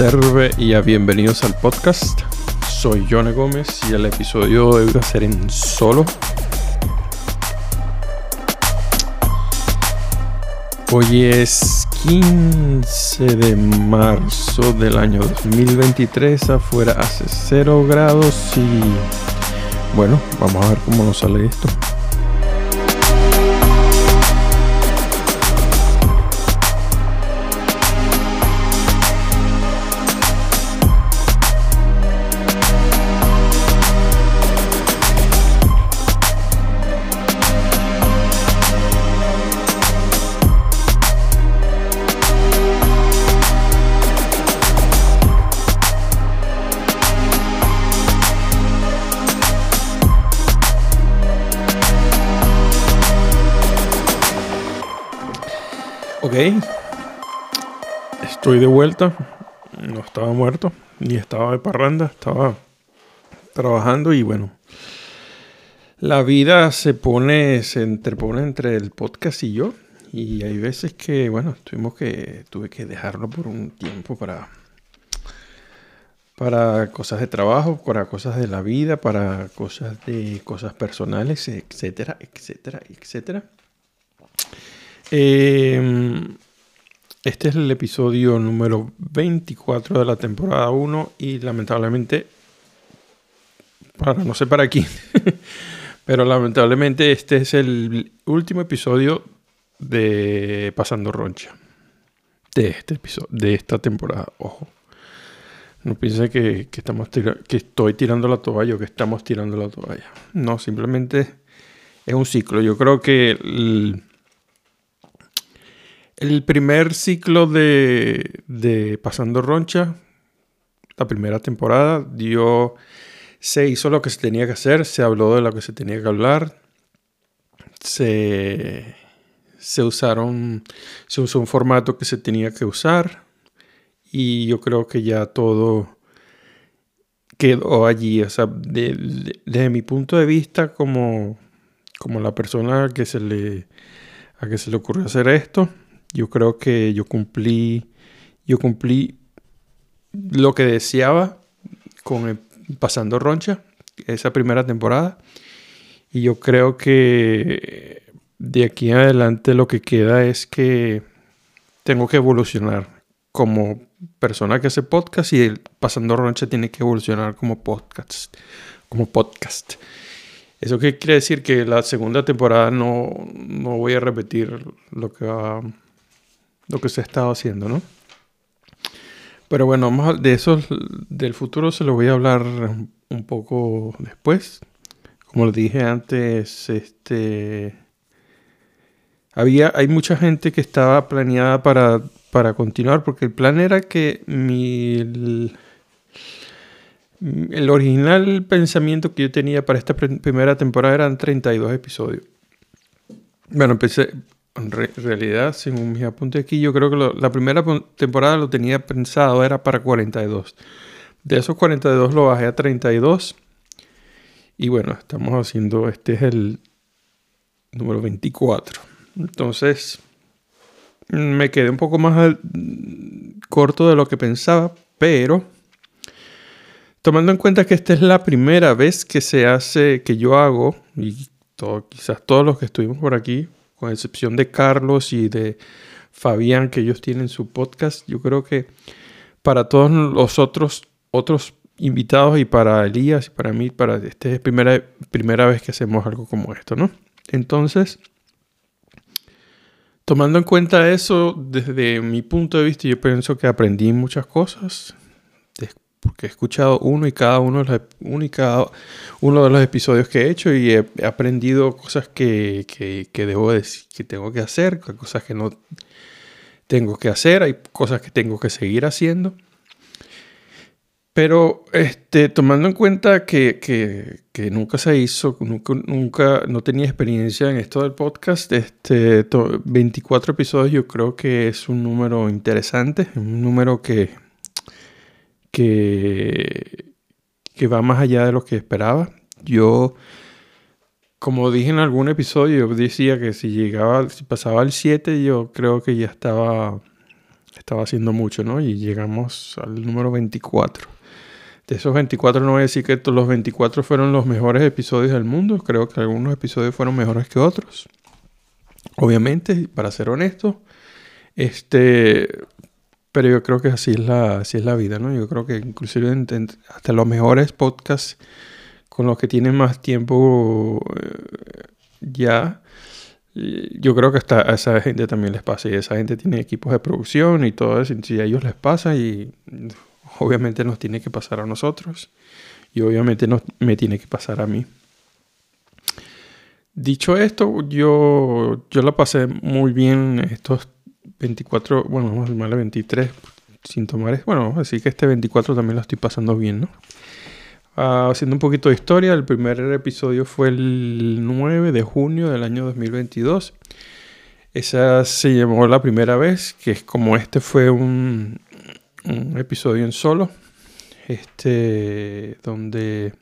Terve y a bienvenidos al podcast. Soy Jone Gómez y el episodio de hoy va en solo. Hoy es 15 de marzo del año 2023. Afuera hace 0 grados y bueno, vamos a ver cómo nos sale esto. Estoy de vuelta. No estaba muerto. Ni estaba de parranda. Estaba trabajando y bueno. La vida se pone, se interpone entre el podcast y yo. Y hay veces que, bueno, tuvimos que, tuve que dejarlo por un tiempo para, para cosas de trabajo, para cosas de la vida, para cosas de cosas personales, etcétera, etcétera, etcétera. Em, este es el episodio número 24 de la temporada 1 y lamentablemente, para no sé para quién, pero lamentablemente este es el último episodio de Pasando Roncha. De este episodio, de esta temporada, ojo. No piense que, estamos que estoy tirando la toalla o que estamos tirando la toalla. No, simplemente es un ciclo. Yo creo que el primer ciclo de, Pasando Roncha, la primera temporada, dio, se hizo lo que se tenía que hacer, se habló de lo que se tenía que hablar, se, se usaron, se usó un formato que se tenía que usar y yo creo que ya todo quedó allí. O sea, desde mi punto de vista como, como la persona que se le, a que se le ocurrió hacer esto, yo creo que yo cumplí, yo cumplí lo que deseaba con Pasando Roncha, esa primera temporada. Y yo creo que de aquí en adelante lo que queda es que tengo que evolucionar como persona que hace podcast y el Pasando Roncha tiene que evolucionar como podcast. Como podcast. ¿Eso qué quiere decir? Que la segunda temporada no, no voy a repetir lo que va lo que se ha estado haciendo, ¿no? Pero bueno, vamos de eso, del futuro se lo voy a hablar un poco después. Como lo dije antes, este había, hay mucha gente que estaba planeada para, para continuar, porque el plan era que mi, el, original pensamiento que yo tenía para esta primera temporada eran 32 episodios. Bueno, empecé, en realidad, según mis apuntes aquí, yo creo que la primera temporada lo tenía pensado, era para 42. De esos 42 lo bajé a 32. Y bueno, estamos haciendo, este es el número 24. Entonces, me quedé un poco más corto de lo que pensaba, pero tomando en cuenta que esta es la primera vez que se hace, que yo hago, y quizás todos los que estuvimos por aquí con excepción de Carlos y de Fabián, que ellos tienen su podcast, yo creo que para todos los otros, otros invitados y para Elías y para mí, para esta es primera, primera vez que hacemos algo como esto, ¿no? Entonces, tomando en cuenta eso, desde mi punto de vista, yo pienso que aprendí muchas cosas porque he escuchado uno y cada uno, de los, uno de los episodios que he hecho y he, aprendido cosas que, que, debo decir, que tengo que hacer, cosas que no tengo que hacer, hay cosas que tengo que seguir haciendo. Pero este, tomando en cuenta que, que, nunca se hizo, nunca, nunca, no tenía experiencia en esto del podcast, este, 24 episodios yo creo que es un número interesante, un número que, que, que va más allá de lo que esperaba. Yo, como dije en algún episodio, decía que si llegaba, si pasaba al 7, yo creo que ya estaba, estaba haciendo mucho, ¿no? Y llegamos al número 24. De esos 24 no voy a decir que los 24 fueron los mejores episodios del mundo. Creo que algunos episodios fueron mejores que otros. Obviamente, para ser honesto, este, pero yo creo que así es la, así es la vida, ¿no? Yo creo que inclusive hasta los mejores podcasts con los que tienen más tiempo eh, ya, yo creo que hasta a esa gente también les pasa. Y esa gente tiene equipos de producción y todo eso. Y si a ellos les pasa, y obviamente nos tiene que pasar a nosotros. Y obviamente nos, me tiene que pasar a mí. Dicho esto, yo, yo la pasé muy bien estos 24, bueno, vamos a llamarle 23 sin tomar, bueno, así que este 24 también lo estoy pasando bien, ¿no? Ah, haciendo un poquito de historia, el primer episodio fue el 9 de junio del año 2022. Esa se llamó la primera vez, que es como este fue un, un episodio en solo, este, donde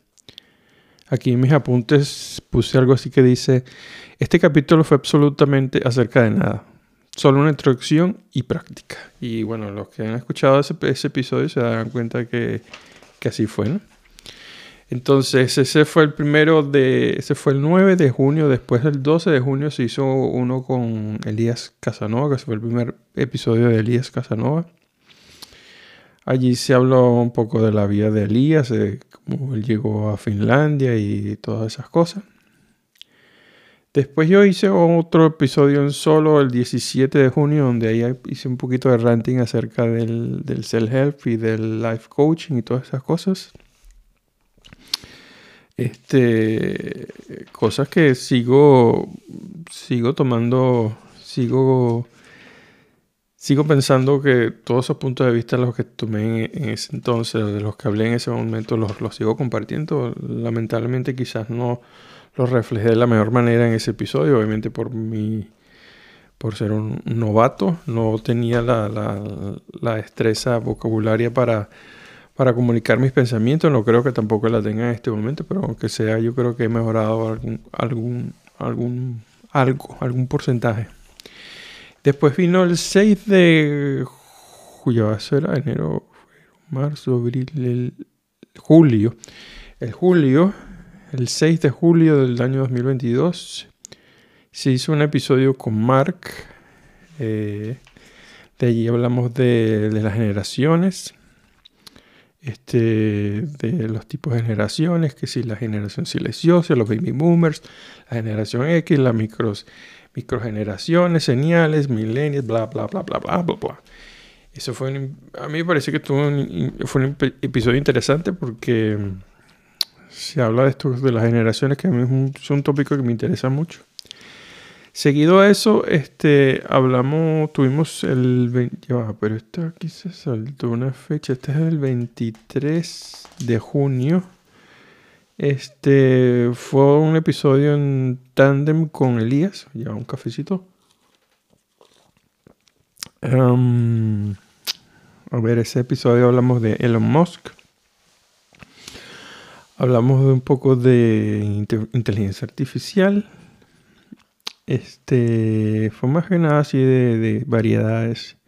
aquí en mis apuntes puse algo así que dice, este capítulo fue absolutamente acerca de nada solo una introducción y práctica. Y bueno, los que han escuchado ese, episodio se darán cuenta que, que así fue, ¿no? Entonces, ese fue el primero de. Ese fue el 9 de junio. Después del 12 de junio se hizo uno con Elías Casanova, que fue el primer episodio de Elías Casanova. Allí se habló un poco de la vida de Elías, cómo él llegó a Finlandia y todas esas cosas. Después yo hice otro episodio en solo el 17 de junio, donde ahí hice un poquito de ranting acerca del, del self-help y del life coaching y todas esas cosas. Este, cosas que sigo, sigo tomando, sigo, sigo pensando que todos esos puntos de vista los que tomé en, ese entonces, de los que hablé en ese momento, los, los sigo compartiendo. Lamentablemente quizás no lo reflejé de la mejor manera en ese episodio, obviamente por mi por ser un novato, no tenía la, la, destreza vocabularia para, para comunicar mis pensamientos, no creo que tampoco la tenga en este momento, pero aunque sea, yo creo que he mejorado algún, algún, algún, algo, algún porcentaje. Después vino el 6 de julio, era enero, marzo, abril, el, julio. El julio el 6 de julio del año 2022 se hizo un episodio con Mark. Eh, de allí hablamos de, las generaciones, este, de los tipos de generaciones, que si la generación silenciosa, los baby boomers, la generación X, las micros, microgeneraciones, señales, millennials, bla, bla, bla, bla, bla, bla, bla. Eso fue, a mí me parece que tuvo fue un episodio interesante porque se habla de esto de las generaciones, que es un, tópico que me interesa mucho. Seguido a eso, este, hablamos, tuvimos el pero esto aquí se saltó una fecha, este es el 23 de junio. Este fue un episodio en tándem con Elías, ya un cafecito. a ver, ese episodio hablamos de Elon Musk. Hablamos de un poco de inteligencia artificial. Este fue más nada así de, variedades,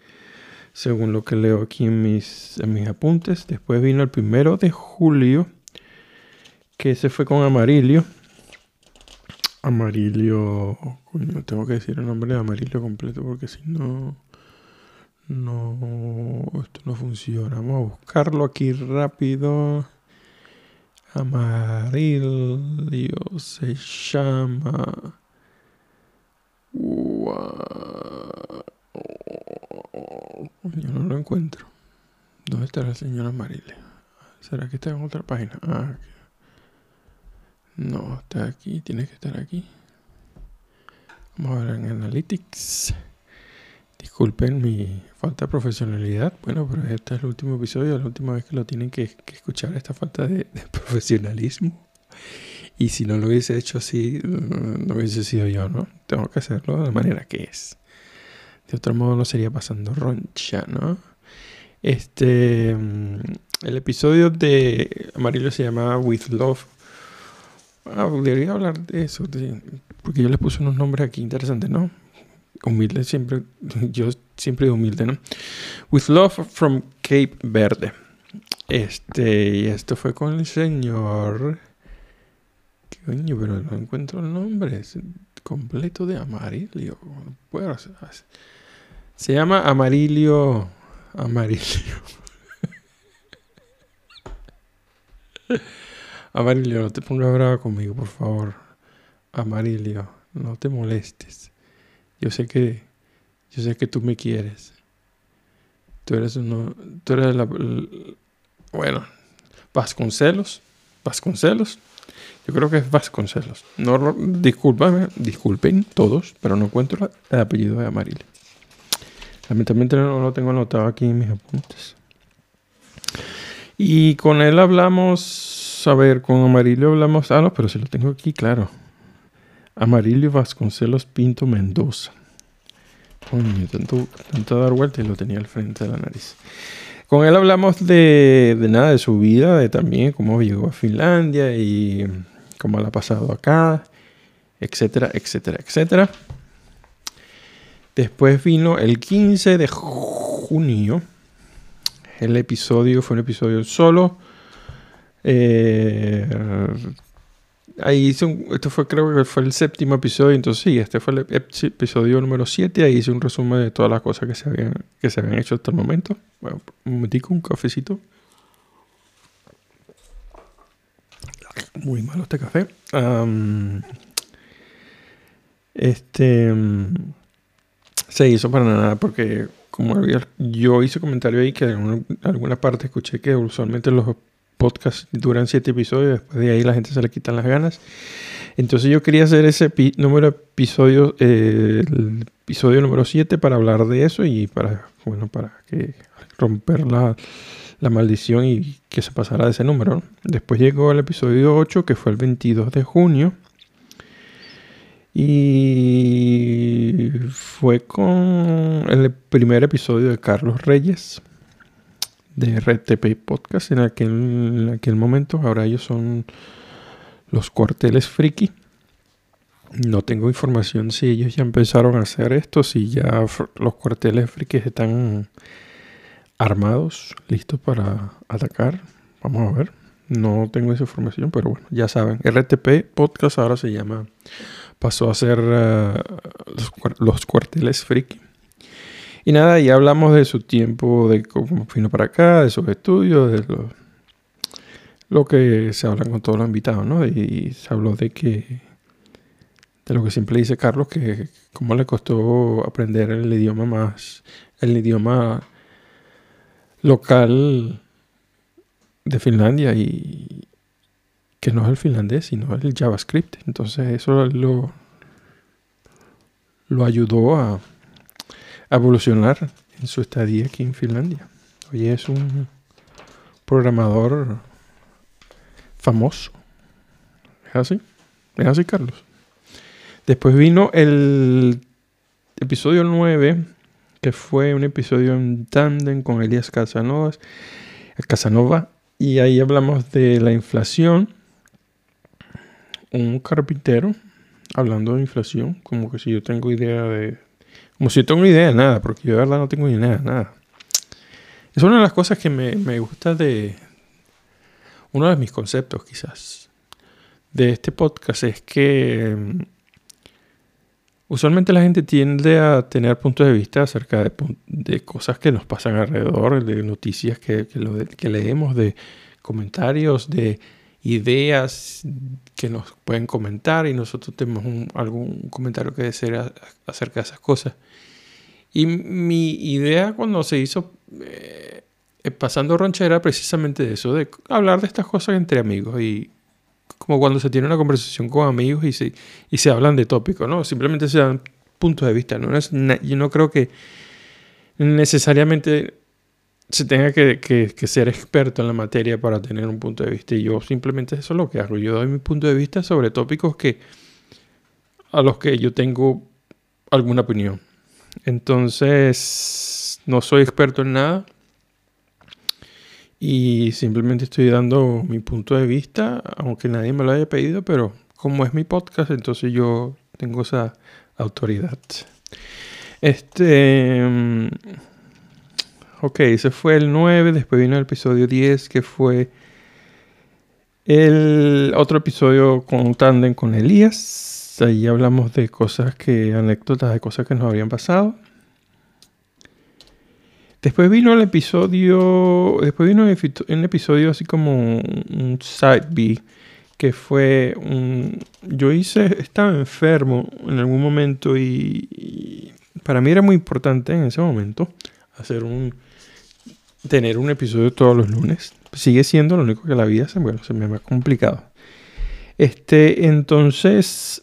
según lo que leo aquí en mis, en mis apuntes. Después vino el primero de julio, que se fue con Amarillo. Amarillo, coño, tengo que decir el nombre de Amarillo completo porque si no, no, esto no funciona. Vamos a buscarlo aquí rápido. Amarillo se llama. Yo no lo encuentro. ¿Dónde está la señora Amarillo? ¿Será que está en otra página? Ah, no, está aquí. Tiene que estar aquí. Vamos a ver en Analytics. Disculpen mi falta de profesionalidad. Bueno, pero este es el último episodio, la última vez que lo tienen que, escuchar, esta falta de, profesionalismo. Y si no lo hubiese hecho así, no hubiese sido yo, ¿no? Tengo que hacerlo de manera que es. De otro modo no sería pasando roncha, ¿no? Este, El episodio de Amarillo se llama With Love. Ah, debería hablar de eso, porque yo le puse unos nombres aquí interesantes, ¿no? Humilde siempre, yo siempre humilde, ¿no? With Love from Cape Verde. Este, esto fue con el señor. ¿Qué coño? Pero no encuentro el nombre completo de Amarillo. Se llama Amarillo. Amarillo. Amarillo, no te pongas brava conmigo, por favor. Amarillo, no te molestes. Yo sé que. Yo sé que tú me quieres. Tú eres uno. Tú eres la. Bueno, Vasconcelos. Vasconcelos. Yo creo que es Vasconcelos. No, discúlpame, disculpen todos, pero no encuentro el apellido de Amarillo. Lamentablemente no lo tengo anotado aquí en mis apuntes. Y con él hablamos, a ver, con Amarillo hablamos, ah, no, pero si lo tengo aquí, claro. Amarillo Vasconcelos Pinto Mendoza. Tanto, dar vuelta y lo tenía al frente de la nariz. Con él hablamos de, nada, de su vida, de también cómo llegó a Finlandia y cómo le ha pasado acá, etcétera, etcétera, etcétera. Después vino el 15 de junio. El episodio fue un episodio solo. Eh, ahí hice esto fue creo que fue el séptimo episodio, entonces sí, este fue el episodio número 7, ahí hice un resumen de todas las cosas que se habían, que se habían hecho hasta el momento. Bueno, un momentico, un cafecito. Muy malo este café. este se hizo para nada porque como había, yo hice comentario ahí que en alguna parte escuché que usualmente los podcasts duran siete episodios, después de ahí la gente se le quitan las ganas. Entonces yo quería hacer ese número de episodios, eh, el episodio número 7 para hablar de eso y para, bueno, para que romper la, la maldición y que se pasara de ese número. Después llegó el episodio 8 que fue el 22 de junio y fue con el primer episodio de Carlos Reyes de Red TP Podcast en aquel, en aquel momento. Ahora ellos son los cuarteles friki. No tengo información si ellos ya empezaron a hacer esto, si ya los cuarteles friki están armados, listos para atacar. Vamos a ver. No tengo esa información, pero bueno, ya saben. RTP Podcast ahora se llama pasó a ser eh, los, cuarteles friki. Y nada, ya hablamos de su tiempo, de cómo vino para acá, de sus estudios, de lo, que se habla con todos los invitados, ¿no? Y se habló de que, de lo que siempre dice Carlos, que cómo le costó aprender el idioma más, el idioma local de Finlandia y, que no es el finlandés, sino el JavaScript. Entonces eso lo, lo ayudó a, evolucionar en su estadía aquí en Finlandia. Hoy es un programador famoso. ¿Es así? ¿Es así, Carlos? Después vino el episodio 9, que fue un episodio en tandem con Elías Casanova, Casanova, y ahí hablamos de la inflación un carpintero hablando de inflación, como que si yo tengo idea de... Como si yo tengo idea de nada, porque yo de verdad no tengo idea de nada. Es una de las cosas que me, me gusta de... Uno de mis conceptos quizás de este podcast es que mm, usualmente la gente tiende a tener puntos de vista acerca de, cosas que nos pasan alrededor, de noticias que, que leemos, de comentarios, de ideas que nos pueden comentar y nosotros tenemos algún comentario que decir acerca de esas cosas. Y mi idea cuando se hizo eh, Pasando Roncha era precisamente de eso, de hablar de estas cosas entre amigos y como cuando se tiene una conversación con amigos y se, y se hablan de tópicos, ¿no? Simplemente se dan puntos de vista, ¿no? Es, yo no creo que necesariamente se tenga que, ser experto en la materia para tener un punto de vista. Y yo simplemente eso es lo que hago. Yo doy mi punto de vista sobre tópicos que a los que yo tengo alguna opinión. Entonces, no soy experto en nada. Y simplemente estoy dando mi punto de vista, aunque nadie me lo haya pedido, pero como es mi podcast, entonces yo tengo esa autoridad. Este. Ok, ese fue el 9. Después vino el episodio 10, que fue el otro episodio con Tandem con Elías. Ahí hablamos de cosas que, anécdotas de cosas que nos habían pasado. Después vino el episodio. Después vino un episodio así como un side B. Que fue un. Yo hice. Estaba enfermo en algún momento y para mí era muy importante en ese momento hacer un tener un episodio todos los lunes. Sigue siendo lo único que la vida se, bueno, se me ha complicado. Este, entonces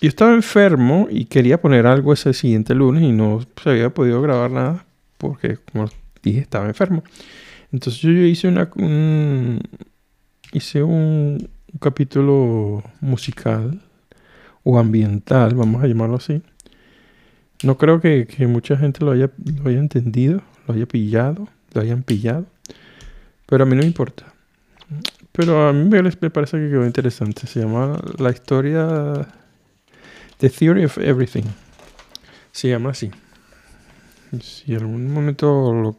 yo estaba enfermo y quería poner algo ese siguiente lunes y no se había podido grabar nada porque como dije estaba enfermo. Entonces yo hice una un, hice un capítulo musical o ambiental, vamos a llamarlo así no creo que, mucha gente lo haya, lo haya entendido, lo haya pillado, lo hayan pillado. Pero a mí no me importa. Pero a mí me, parece que quedó interesante. Se llama La historia. The Theory of Everything. Se llama así. Si en algún momento lo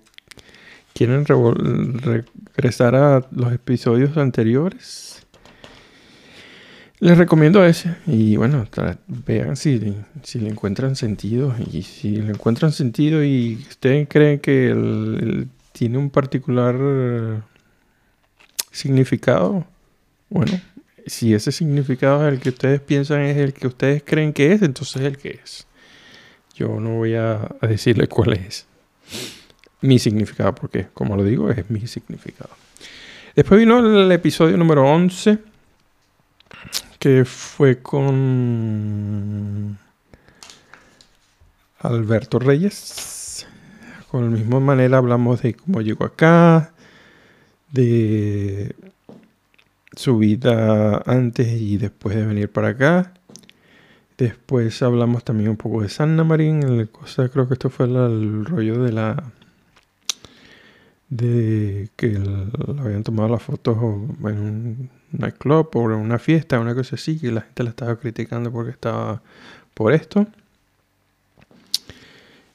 quieren regresar a los episodios anteriores, les recomiendo ese. Y bueno, vean si, si le encuentran sentido. Y si le encuentran sentido y ustedes creen que tiene un particular significado, bueno, si ese significado es el que ustedes piensan es el que ustedes creen que es, entonces es el que es. Yo no voy a, a decirle cuál es mi significado, porque como lo digo, es mi significado. Después vino el episodio número 11 que fue con Alberto Reyes. Con la misma manera hablamos de cómo llegó acá, de su vida antes y después de venir para acá. Después hablamos también un poco de Sanna Marín, cosa, creo que esto fue el rollo de la de que habían tomado las fotos en un nightclub o una fiesta, una cosa así, que la gente la estaba criticando porque estaba por esto.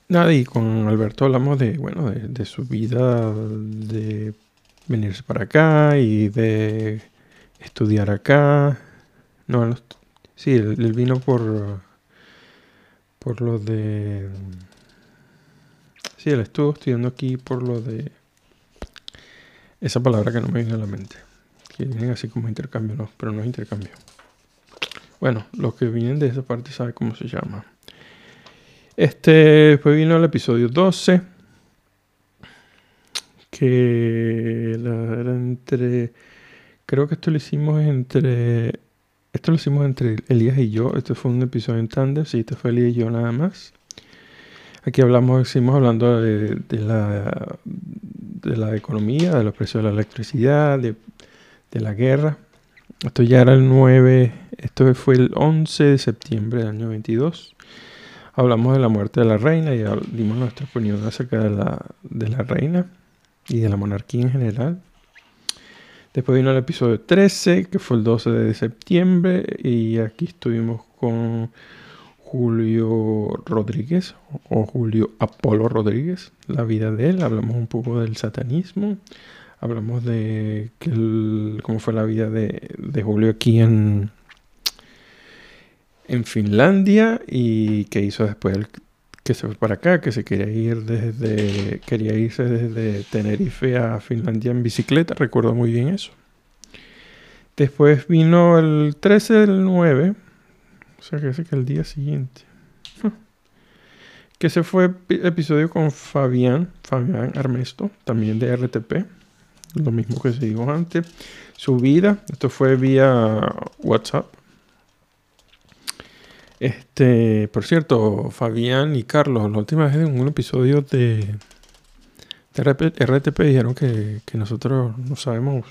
Nada, y con Alberto hablamos de, bueno, de, su vida, de venirse para acá y de estudiar acá. No, sí, él, vino por, por lo de... Sí, él estuvo estudiando aquí por lo de esa palabra que no me viene a la mente. Vienen así como intercambio, no, pero no es intercambio. Bueno, los que vienen de esa parte saben cómo se llama. Este, después vino el episodio 12. Que era entre. Creo que esto lo hicimos entre. Esto lo hicimos entre Elías y yo. Este fue un episodio en tándem. Sí, este fue Elías y yo nada más. Aquí hablamos, seguimos hablando de, de, la, de la economía, de los precios de la electricidad, de, la guerra. Esto ya era el 9, esto fue el 11 de septiembre del año 22. Hablamos de la muerte de la reina y dimos nuestra opinión acerca de la, de la reina y de la monarquía en general. Después vino el episodio 13, que fue el 12 de septiembre, y aquí estuvimos con Julio Rodríguez o Julio Apolo Rodríguez, la vida de él, hablamos un poco del satanismo, hablamos de cómo fue la vida de, Julio aquí en, en Finlandia y qué hizo después que se fue para acá, que se quería ir desde, quería irse desde Tenerife a Finlandia en bicicleta, recuerdo muy bien eso. Después vino el 13 del 9, o sea que ese que el día siguiente. que ese fue episodio con Fabián, Fabián Armesto, también de RTP. Lo mismo que se dijo antes. Su vida, esto fue vía WhatsApp. Este, por cierto, Fabián y Carlos, la última vez en un episodio de, RTP dijeron que, que nosotros no sabemos,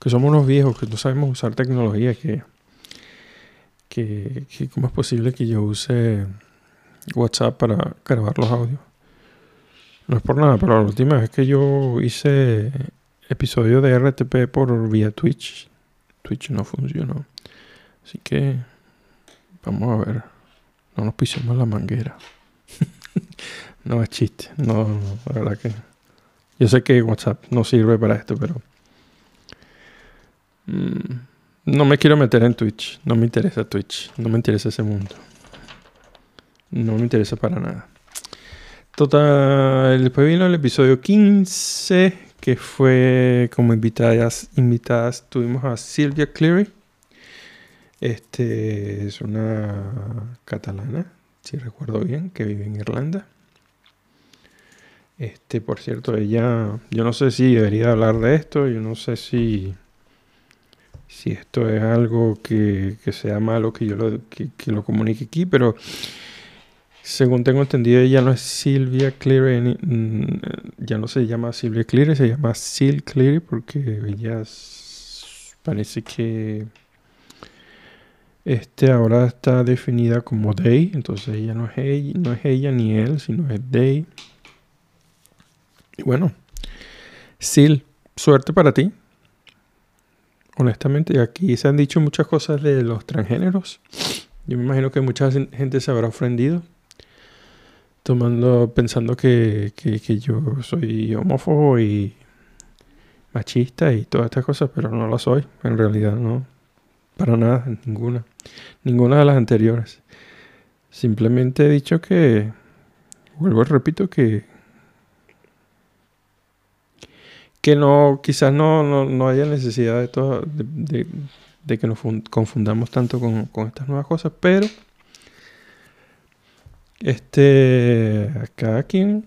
que somos unos viejos, que no sabemos usar tecnología, que que, cómo es posible que yo use WhatsApp para grabar los audios. No es por nada, pero la última vez que yo hice episodio de RTP por vía Twitch, Twitch no funcionó. Así que vamos a ver. No nos pisemos la manguera. no es chiste. No, la verdad que. Yo sé que WhatsApp no sirve para esto, pero. Mm, no me quiero meter en Twitch. No me interesa Twitch. No me interesa ese mundo. No me interesa para nada. Total, después vino el episodio 15, que fue como invitadas, invitadas tuvimos a Silvia Cleary. Este es una catalana, si recuerdo bien, que vive en Irlanda. Este, por cierto, ella, yo no sé si debería hablar de esto, yo no sé si, si esto es algo que, sea malo que yo lo, que lo comunique aquí, pero según tengo entendido, ella no es Silvia Cleary, ya no se llama Silvia Cleary, se llama Sil Cleary porque ella parece que este ahora está definida como Day, entonces ella no es ella, ella ni él, sino es Day. Y bueno, Sil, suerte para ti. Honestamente, aquí se han dicho muchas cosas de los transgéneros. Yo me imagino que mucha gente se habrá ofendido tomando, pensando que, yo soy homófobo y machista y todas estas cosas, pero no lo soy, en realidad no, para nada, ninguna, ninguna de las anteriores. Simplemente he dicho que, vuelvo y repito que, que no, quizás no, no, haya necesidad de, todo, de, que nos confundamos tanto con, con estas nuevas cosas, pero este, cada quien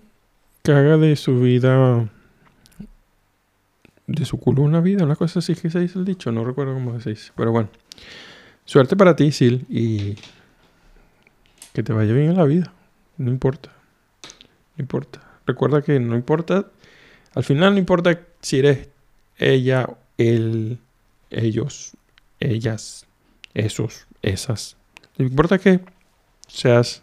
caga de su vida, de su culo una vida, una cosa así que se dice el dicho, no recuerdo cómo se dice, pero bueno. Suerte para ti, Sil, y que te vaya bien en la vida, no importa, no importa. Recuerda que no importa, al final no importa si eres ella, él, ellos, ellas, esos, esas. No importa que seas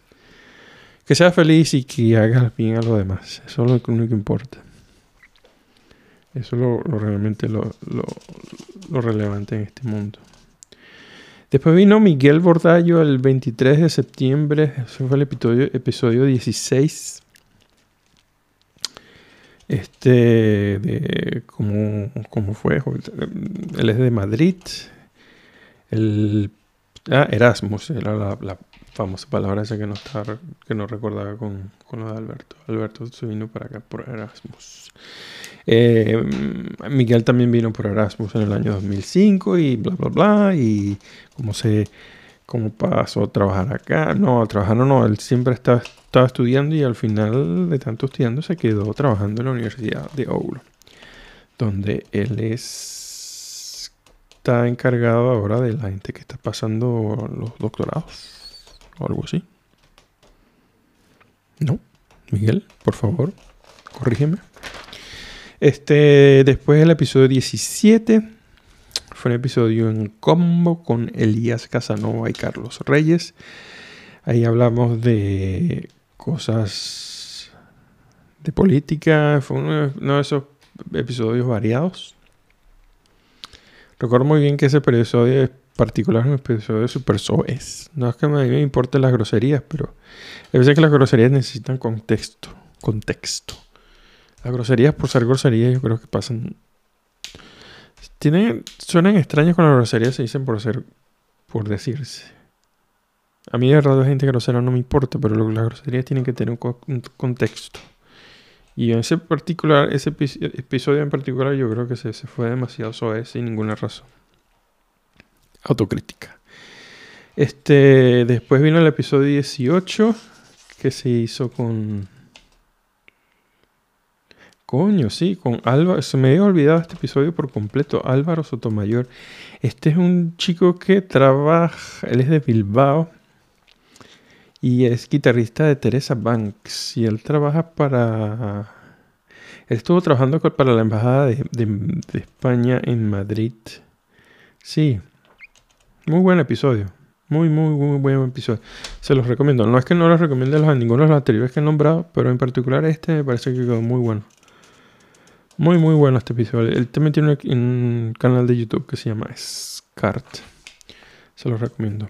que seas feliz y que hagas bien a los demás. Eso es lo único que importa. Eso es lo, realmente lo, relevante en este mundo. Después vino Miguel Bordallo el 23 de septiembre. Eso fue el episodio, episodio 16. Este, de cómo, fue. Él es de Madrid. El, ah, Erasmus era la famosa palabra esa que no, está, que no recordaba con, con lo de Alberto. Alberto se vino para acá por Erasmus. Eh, Miguel también vino por Erasmus en el año 2005 y bla, bla, bla. Y cómo se cómo pasó a trabajar acá. No, a trabajar no, no. Él siempre estaba, estaba estudiando y al final de tanto estudiando se quedó trabajando en la Universidad de Ouro. Donde él es, está encargado ahora de la gente que está pasando los doctorados o algo así. No, Miguel, por favor, corrígeme. Este, después del episodio 17, fue un episodio en combo con Elías Casanova y Carlos Reyes. Ahí hablamos de cosas de política. Fue uno de esos episodios variados. Recuerdo muy bien que ese episodio particular en el episodio de Super Soes. No es que mí me importen las groserías, pero a veces que las groserías necesitan contexto. Contexto. Las groserías, por ser groserías, yo creo que pasan. Tienen, suenan extrañas con las groserías, se dicen por ser. por decirse. A mí de verdad la gente grosera no me importa, pero las groserías tienen que tener un, contexto. Y en ese particular, ese episodio en particular, yo creo que se, se fue demasiado suave sin ninguna razón autocrítica. Este, después vino el episodio 18 que se hizo con... Coño, sí, con Álvaro. Se me había olvidado este episodio por completo. Álvaro Sotomayor. Este es un chico que trabaja, él es de Bilbao y es guitarrista de Teresa Banks. Y él trabaja para... Él estuvo trabajando para la Embajada de, de España en Madrid. Sí, muy buen episodio. Muy, muy, muy buen episodio. Se los recomiendo. No es que no los recomiende a ninguno de los anteriores que he nombrado, pero en particular este me parece que quedó muy bueno. Muy, muy bueno este episodio. Él también tiene un canal de YouTube que se llama SCART. Se los recomiendo.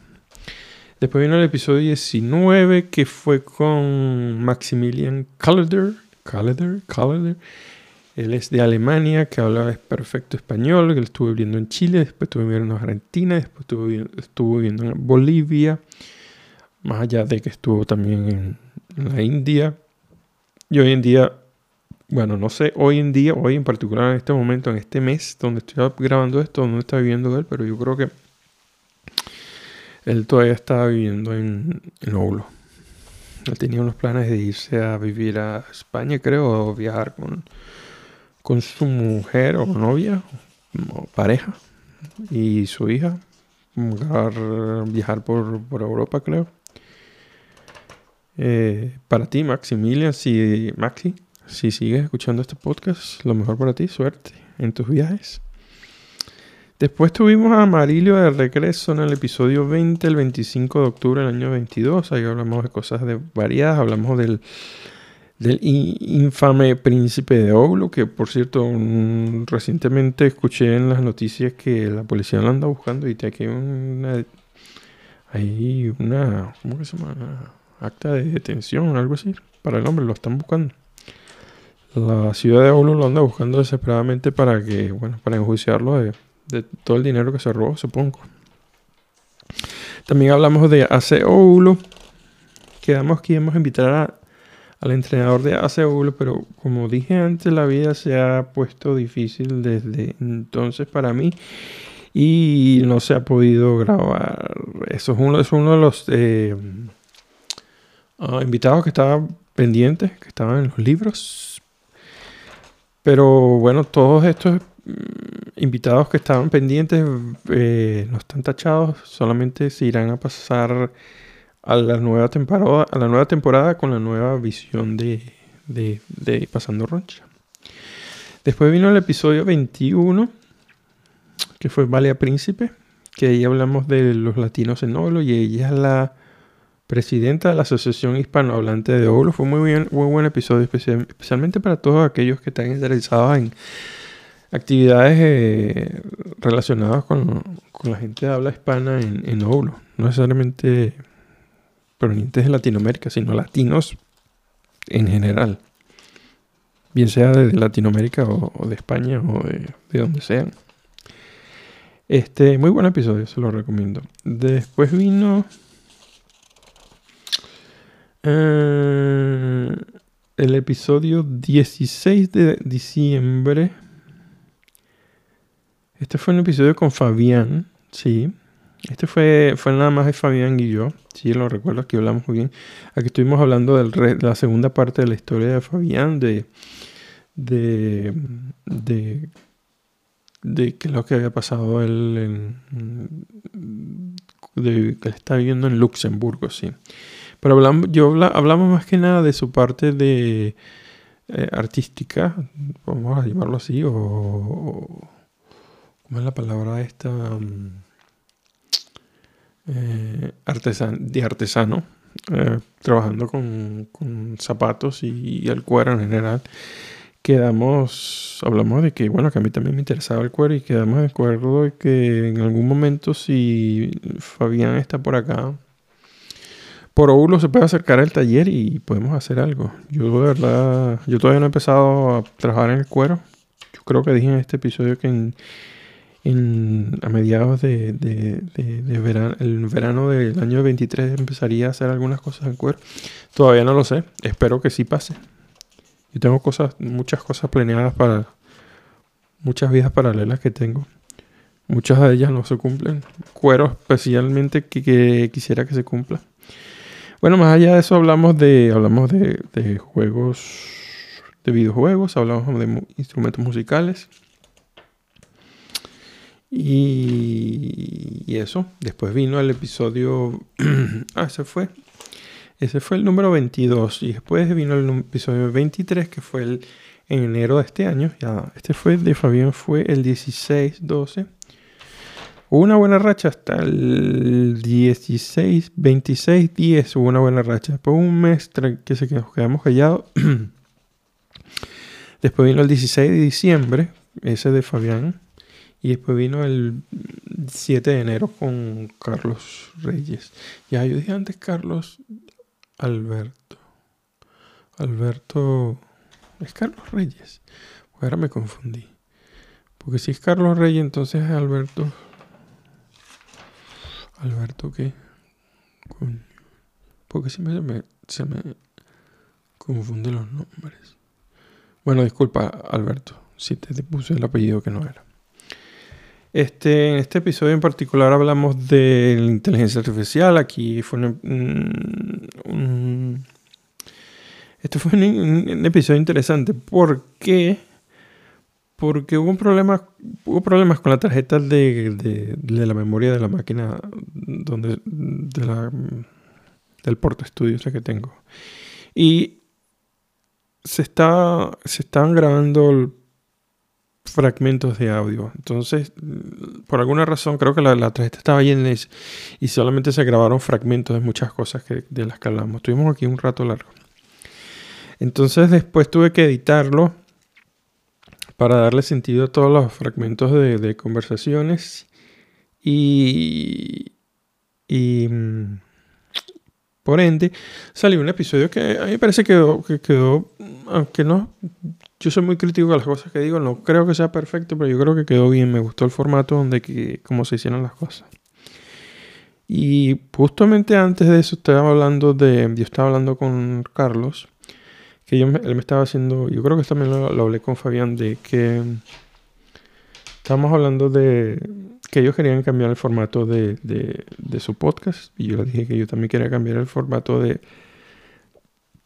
Después vino el episodio 19 que fue con Maximilian Calder. Calder, Calder él es de Alemania, que habla perfecto español, él estuvo viviendo en Chile, después estuvo viviendo en Argentina, después estuvo, viviendo en Bolivia, más allá de que estuvo también en, la India. Y hoy en día, bueno, no sé, hoy en día, hoy en particular en este momento, en este mes donde estoy grabando esto, donde está viviendo él, pero yo creo que él todavía estaba viviendo en, en. Él tenía unos planes de irse a vivir a España, creo, o viajar con con su mujer o novia o pareja y su hija. Viajar por, Europa, creo. Eh, para ti, Maximilian, si Maxi, si sigues escuchando este podcast, lo mejor para ti, suerte en tus viajes. Después tuvimos a Marilio de regreso en el episodio 20, el 25 de octubre del año 22. Ahí hablamos de cosas de variadas, hablamos del del infame príncipe de Oglo, que por cierto recientemente escuché en las noticias que la policía lo anda buscando y que hay una, hay una, ¿cómo que se llama? Acta de detención algo así para el hombre, lo están buscando. La ciudad de Oglo lo anda buscando desesperadamente para que, bueno, para enjuiciarlo de, todo el dinero que se robó, supongo. También hablamos de AC Oglo. Quedamos que íbamos a invitar a al entrenador de ACU, pero como dije antes, la vida se ha puesto difícil desde entonces para mí y no se ha podido grabar. Eso es uno, es uno de los eh, ah, invitados que estaban pendientes, que estaban en los libros. Pero bueno, todos estos mm, invitados que estaban pendientes eh, no están tachados, solamente se irán a pasar a la nueva temporada, a la nueva temporada con la nueva visión de, de, Pasando Roncha. Después vino el episodio 21, que fue Valia Príncipe, que ahí hablamos de los latinos en Olo y ella es la presidenta de la Asociación Hispanohablante de Olo. Fue muy, bien, muy buen episodio, especialmente para todos aquellos que están interesados en actividades eh, relacionadas con, la gente de habla hispana en, en. No necesariamente provenientes de Latinoamérica, sino latinos en general. Bien sea de Latinoamérica o, de España o de, donde sean. Este, muy buen episodio, se lo recomiendo. Después vino eh, el episodio 16 de diciembre. Este fue un episodio con Fabián, sí. Este fue, fue nada más de Fabián y yo. Sí, lo recuerdo, aquí hablamos muy bien. Aquí estuvimos hablando de la segunda parte de la historia de Fabián, de, de, de, de qué es lo que había pasado él en, de, que está viviendo en Luxemburgo, sí. Pero hablamos, yo hablamos más que nada de su parte de eh, artística, vamos a llamarlo así, o, o, ¿cómo es la palabra esta? Eh, de artesano, eh, trabajando con, zapatos y, el cuero en general. Quedamos, hablamos de que, bueno, que a mí también me interesaba el cuero y quedamos de acuerdo de que en algún momento si Fabián está por acá, por Ouro se puede acercar al taller y podemos hacer algo. Yo de verdad, yo todavía no he empezado a trabajar en el cuero. Yo creo que dije en este episodio que en, a mediados de, verano, el verano del año 23 empezaría a hacer algunas cosas en cuero. Todavía no lo sé, espero que sí pase. Yo tengo cosas, muchas cosas planeadas para muchas vidas paralelas que tengo. Muchas de ellas no se cumplen. Cuero especialmente que, quisiera que se cumpla. Bueno, más allá de eso hablamos de hablamos de, de juegos, de videojuegos, hablamos de instrumentos musicales y, eso, después vino el episodio... ah, ese fue. Ese fue el número 22. Y después vino el episodio 23, que fue el, en enero de este año. Ya, este fue de Fabián, fue el 16-12. Hubo una buena racha hasta el 16, 26, 10 hubo una buena racha. Después un mes que se quedamos callados. Después vino el 16 de diciembre, ese de Fabián. Y después vino el 7 de enero con Carlos Reyes. Ya, yo dije antes Carlos Alberto. Alberto. Es Carlos Reyes. Ahora me confundí. Porque si es Carlos Reyes, entonces es Alberto. ¿Alberto qué? Porque siempre me, se me confunden los nombres. Bueno, disculpa, Alberto, si te puse el apellido que no era. Este, en este episodio en particular hablamos de la inteligencia artificial. Aquí fue un, este fue un, episodio interesante. ¿Por qué? Porque hubo, un problema, hubo problemas con la tarjeta de, de, la memoria de la máquina donde, del porta estudio que tengo. Y se, está, se estaban grabando fragmentos de audio. Entonces, por alguna razón, creo que la, tarjeta estaba llena y, solamente se grabaron fragmentos de muchas cosas que, de las que hablamos. Estuvimos aquí un rato largo. Entonces, después tuve que editarlo para darle sentido a todos los fragmentos de, conversaciones y, y mm, por ende salió un episodio que a mí me parece que quedó aunque no yo soy muy crítico con las cosas que digo, no creo que sea perfecto, pero yo creo que quedó bien, me gustó el formato donde que, cómo se hicieron las cosas. Y justamente antes de eso estaba hablando de, yo estaba hablando con Carlos, que yo, él me estaba haciendo, yo creo que también lo, hablé con Fabián, de que estábamos hablando de que ellos querían cambiar el formato de, de, su podcast, y yo le dije que yo también quería cambiar el formato de,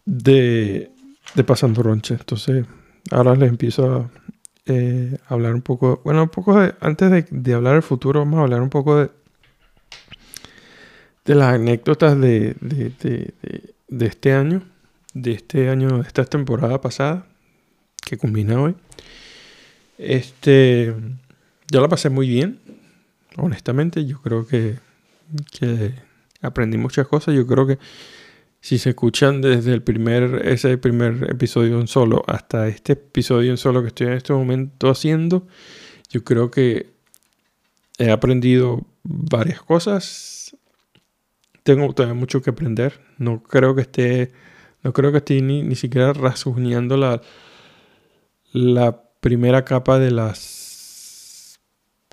de, de Pasando Ronche. Entonces ahora les empiezo a eh, hablar un poco, bueno, un poco de, antes de, hablar del futuro, vamos a hablar un poco de, de las anécdotas de, de, este año, de este año, de esta temporada pasada, que combina hoy. Este, yo la pasé muy bien, honestamente, yo creo que, que aprendí muchas cosas, yo creo que si se escuchan desde el primer, ese primer episodio en solo hasta este episodio en solo que estoy en este momento haciendo, yo creo que he aprendido varias cosas. Tengo todavía mucho que aprender. No creo que esté, no creo que esté ni, ni siquiera rasguñando la, la primera capa de las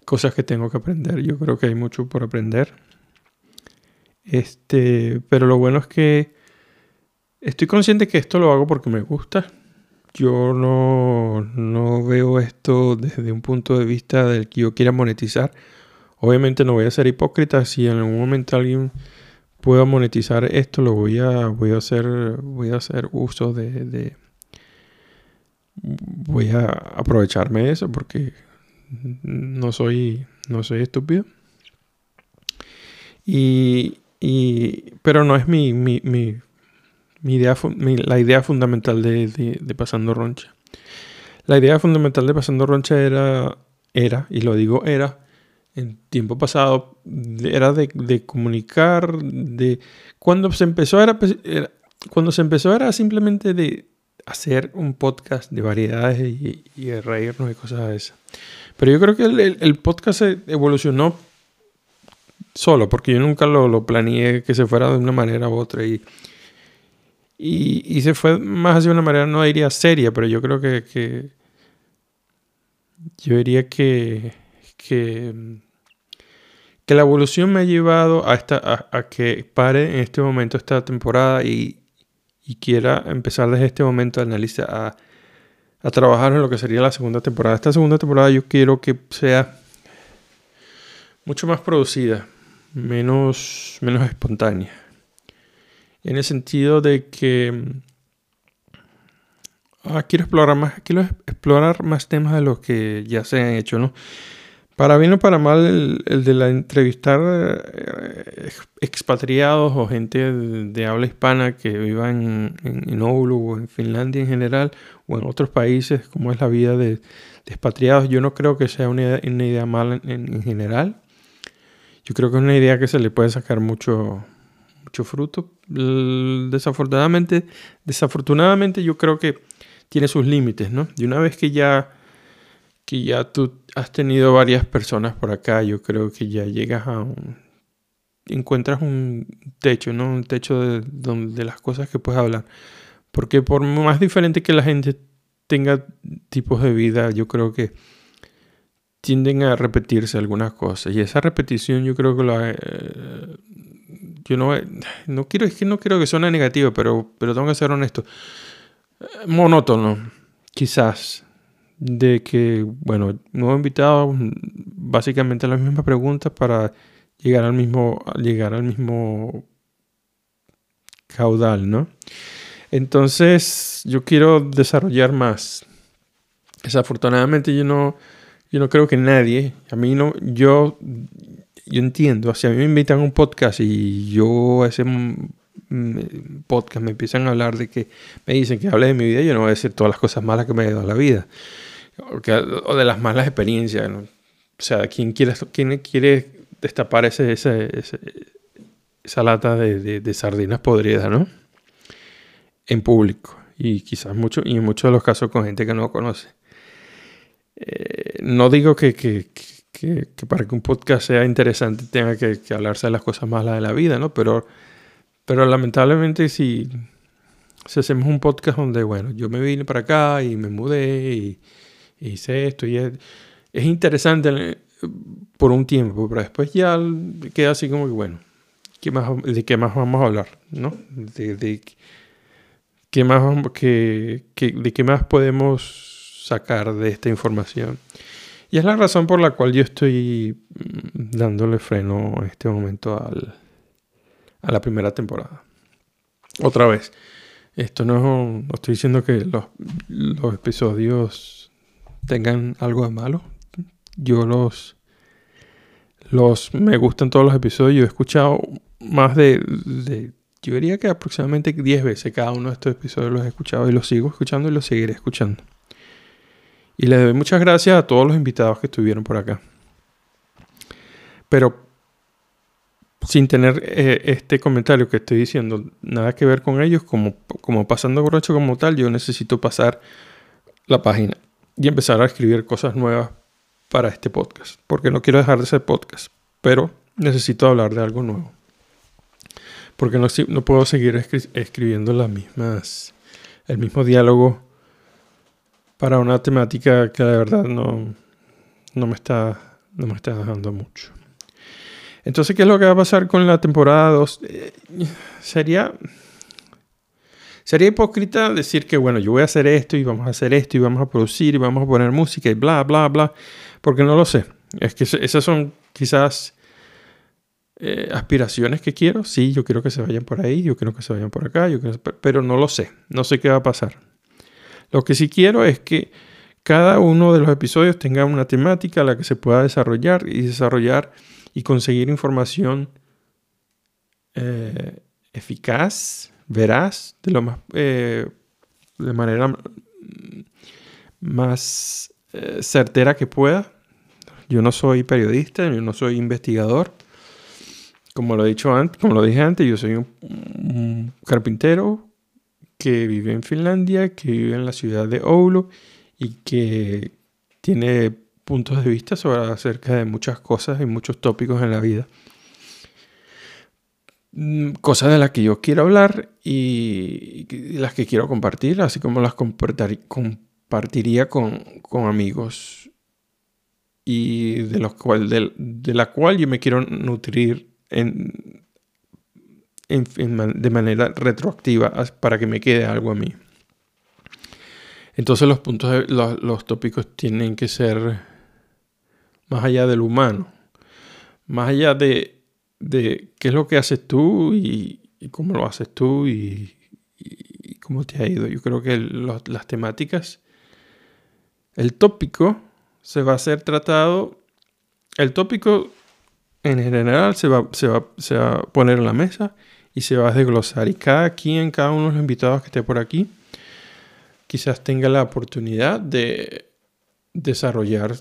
cosas que tengo que aprender. Yo creo que hay mucho por aprender. Este, pero lo bueno es que Estoy consciente que esto lo hago porque me gusta. Yo no, veo esto desde un punto de vista del que yo quiera monetizar. Obviamente no voy a ser hipócrita. Si en algún momento alguien pueda monetizar esto, lo voy a, voy a hacer, voy a hacer uso de, voy a aprovecharme de eso porque no soy, no soy estúpido. Y, pero no es mi, mi, mi idea, la idea fundamental de, Pasando Roncha. La idea fundamental de Pasando Roncha era, era, y lo digo era, en tiempo pasado, era de, comunicar, de... Cuando se empezó pues, era, cuando se empezó era simplemente de hacer un podcast de variedades y, de reírnos y cosas de esas. Pero yo creo que el, podcast evolucionó solo, porque yo nunca lo, lo planeé que se fuera de una manera u otra. Y, y, se fue más de una manera, no diría seria, pero yo creo que, yo diría que, que, la evolución me ha llevado a, esta, a, que pare en este momento esta temporada y, y quiera empezar desde este momento a analizar, a, a trabajar en lo que sería la segunda temporada. Esta segunda temporada yo quiero que sea mucho más producida, menos, menos espontánea en el sentido de que ah, quiero explorar más, quiero explorar más temas de los que ya se han hecho, ¿no? Para bien o para mal, el, de la entrevistar eh, expatriados o gente de, habla hispana que viva en, en, Oulu o en Finlandia en general o en otros países, como es la vida de, expatriados, yo no creo que sea una idea, mala en, general. yo creo que es una idea que se le puede sacar mucho, mucho fruto. Desafortunadamente, desafortunadamente yo creo que tiene sus límites, ¿no? Y una vez que ya, que ya tú has tenido varias personas por acá, yo creo que ya llegas a un... encuentras un techo, ¿no? Un techo de, de las cosas que puedes hablar. Porque por más diferente que la gente tenga tipos de vida, yo creo que tienden a repetirse algunas cosas. Y esa repetición yo creo que la... Eh, yo no, no quiero, es que no quiero que suene negativo, pero, pero tengo que ser honesto. Monótono, quizás. De que, bueno, nuevo invitado, básicamente las mismas preguntas para llegar al mismo, llegar al mismo caudal, ¿no? Entonces, yo quiero desarrollar más. Desafortunadamente, yo no, yo no creo que nadie, a mí no, yo, yo entiendo, si a mí me invitan a un podcast y yo ese podcast me empiezan a hablar de que me dicen que hable de mi vida, yo no voy a decir todas las cosas malas que me ha dado la vida, o, de las malas experiencias. O sea, ¿quién quiere, quién quiere destapar ese, esa lata de, de sardinas podridas, no? en público y quizás mucho, y en muchos de los casos con gente que no conoce. Eh, no digo que, que, para que un podcast sea interesante tenga que, hablarse de las cosas malas de la vida, ¿no? Pero, pero lamentablemente si, si hacemos un podcast donde, bueno, yo me vine para acá y me mudé y, hice esto y es, interesante eh, por un tiempo, pero después ya queda así como que, bueno, ¿qué más, ¿de qué más vamos a hablar? ¿No? De, de, ¿Qué más, qué, ¿De qué más podemos sacar de esta información? Y es la razón por la cual yo estoy mm, dándole freno en este momento a la primera temporada. Otra vez, esto no, estoy diciendo que los, episodios tengan algo de malo. Yo los, los me gustan todos los episodios. Yo he escuchado más de, de yo diría que aproximadamente 10 veces cada uno de estos episodios los he escuchado y los sigo escuchando y los seguiré escuchando. Y les doy muchas gracias a todos los invitados que estuvieron por acá. Pero sin tener eh, este comentario que estoy diciendo nada que ver con ellos, como, como pasando borracho como tal, yo necesito pasar la página y empezar a escribir cosas nuevas para este podcast. Porque no quiero dejar de ser podcast, pero necesito hablar de algo nuevo porque no, no puedo seguir escribiendo las mismas, el mismo diálogo para una temática que de verdad no, no, me está, no me está dejando mucho. Entonces, ¿qué es lo que va a pasar con la temporada 2? Eh, sería, sería hipócrita decir que, bueno, yo voy a hacer esto y vamos a hacer esto y vamos a producir y vamos a poner música y bla, bla, bla, porque no lo sé. Es que esas son quizás eh, aspiraciones que quiero. Sí, yo quiero que se vayan por ahí, yo quiero que se vayan por acá, yo pero no lo sé, no sé qué va a pasar. Lo que sí quiero es que cada uno de los episodios tenga una temática a la que se pueda desarrollar y desarrollar y conseguir información eh, eficaz, veraz, de lo más eh, de manera más certera que pueda. Yo no soy periodista, yo no soy investigador como lo he dicho antes, como lo dije antes, yo soy un, carpintero que vive en Finlandia, que vive en la ciudad de Oulu y que tiene puntos de vista sobre acerca de muchas cosas y muchos tópicos en la vida. Mm, cosas de las que yo quiero hablar y, las que quiero compartir, así como las compartiría con, amigos y de, los cual, de la cual yo me quiero nutrir en, de manera retroactiva para que me quede algo a mí. Entonces los puntos, los, tópicos tienen que ser más allá del humano, más allá de, de qué es lo que haces tú y, cómo lo haces tú y, cómo te ha ido. Yo creo que las temáticas, el tópico se va a ser tratado, el tópico en general se va, se, va, a poner en la mesa y se va a desglosar. Y cada quien, cada uno de los invitados que esté por aquí, quizás tenga la oportunidad de desarrollar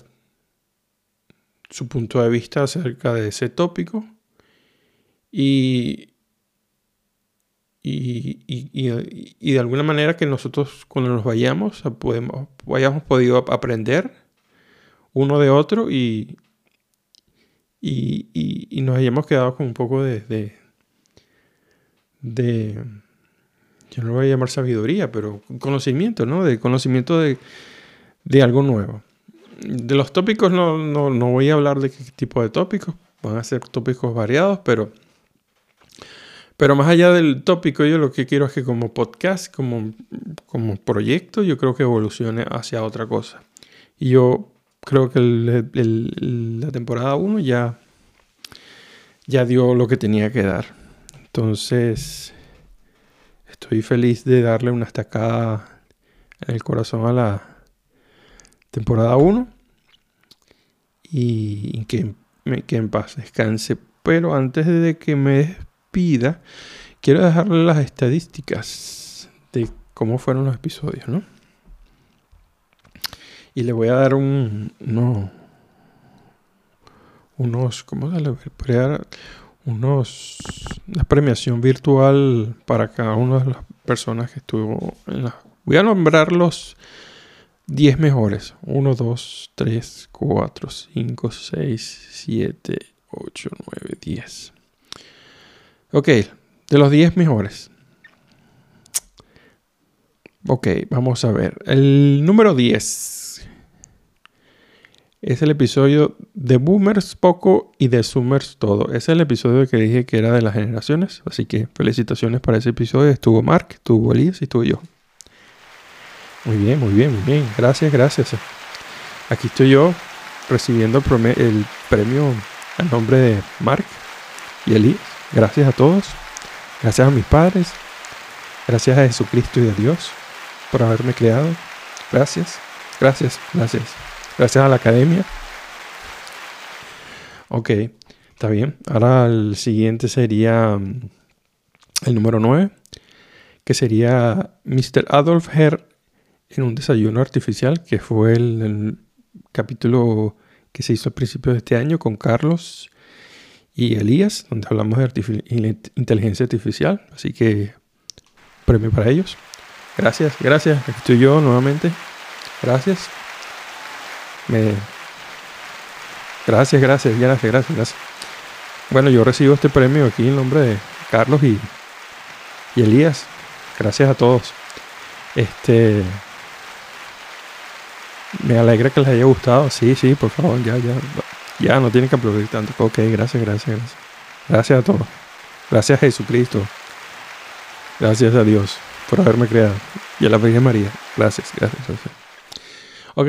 su punto de vista acerca de ese tópico. Y, y, y, de alguna manera que nosotros cuando nos vayamos podemos, hayamos podido aprender uno de otro y, y, nos hayamos quedado con un poco de, de, yo no lo voy a llamar sabiduría, pero conocimiento, ¿no? De conocimiento de, de algo nuevo. De los tópicos no, no, no voy a hablar de qué tipo de tópicos, van a ser tópicos variados, pero pero más allá del tópico, yo lo que quiero es que como podcast, como, como proyecto, yo creo que evolucione hacia otra cosa. Y yo creo que la temporada 1 ya, ya dio lo que tenía que dar. Entonces, estoy feliz de darle una estacada en el corazón a la temporada 1 y que, que en paz descanse. Pero antes de que me pida, quiero dejarle las estadísticas de cómo fueron los episodios, ¿no? Y le voy a dar un, no, unos, ¿cómo se le voy a dar? Unos, una premiación virtual para cada una de las personas que estuvo en la... Voy a nombrar los 10 mejores. 1, 2, 3, 4, 5, 6, 7, 8, 9, 10. Ok, de los 10 mejores. Ok, vamos a ver. El número 10 es el episodio de Boomers poco y de Zoomers todo. Es el episodio que dije que era de las generaciones. Así que felicitaciones para ese episodio. Estuvo Mark, estuvo Elías y estuve yo. Muy bien, muy bien, muy bien. Gracias, gracias. Aquí estoy yo recibiendo el premio a nombre de Mark y Elías. Gracias a todos. Gracias a mis padres. Gracias a Jesucristo y a Dios por haberme creado. Gracias. Gracias. Gracias. Gracias a la academia. Ok, está bien. Ahora el siguiente sería mm, el número 9, que sería Mr. Adolf Herr en un desayuno artificial, que fue el, capítulo que se hizo al principio de este año con Carlos y Elías, donde hablamos de inteligencia artificial. Así que premio para ellos. Gracias, gracias. Aquí estoy yo nuevamente. Gracias. Me... Gracias, gracias, gracias, gracias, gracias. Bueno, yo recibo este premio aquí en nombre de Carlos y, y Elías. Gracias a todos. Este. Me alegra que les haya gustado. Sí, sí, por favor, ya, ya. Ya, no tienen que aplaudir tanto. Ok, gracias, gracias, gracias. Gracias a todos. Gracias a Jesucristo. Gracias a Dios por haberme creado. Y a la Virgen María. Gracias, gracias, gracias. Ok,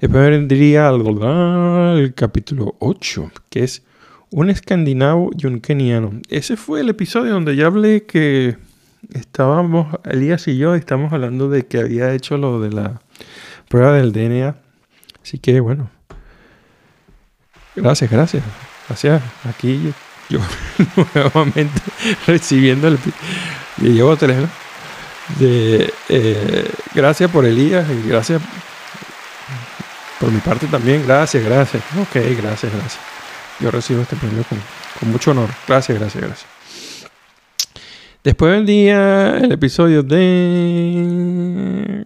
después vendría al, capítulo 8, que es un escandinavo y un keniano. Ese fue el episodio donde ya hablé que estábamos, Elías y yo, estamos hablando de que había hecho lo de la prueba del DNA. Así que bueno, Gracias, gracias. Gracias. Aquí yo, nuevamente recibiendo el... Y llevo tres. De, eh, gracias por Elías y gracias por mi parte también. Gracias, gracias. Ok, gracias, gracias. Yo recibo este premio con, con mucho honor. Gracias, gracias, gracias. Después del día, el episodio de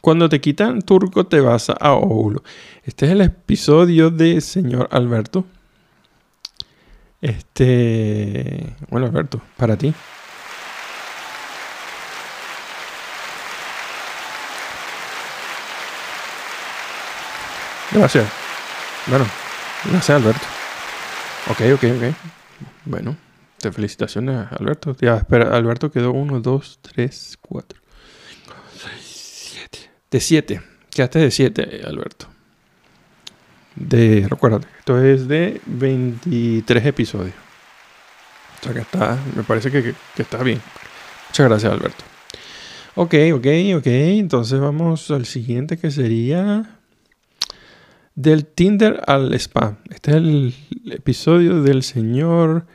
cuando te quitan turco te vas a Oulu. Este es el episodio de señor Alberto. Este, bueno Alberto, para ti. Gracias. Bueno, gracias Alberto. Ok, ok, ok. Bueno, te felicitaciones Alberto. Ya, espera, Alberto quedó 1, 2, 3, 4. De 7. Quedaste de 7, Alberto. De, recuérdate, esto es de 23 episodios. O sea que está, me parece que, que, está bien. Muchas gracias, Alberto. Ok, ok, ok. Entonces vamos al siguiente que sería del Tinder al spam. Este es el episodio del señor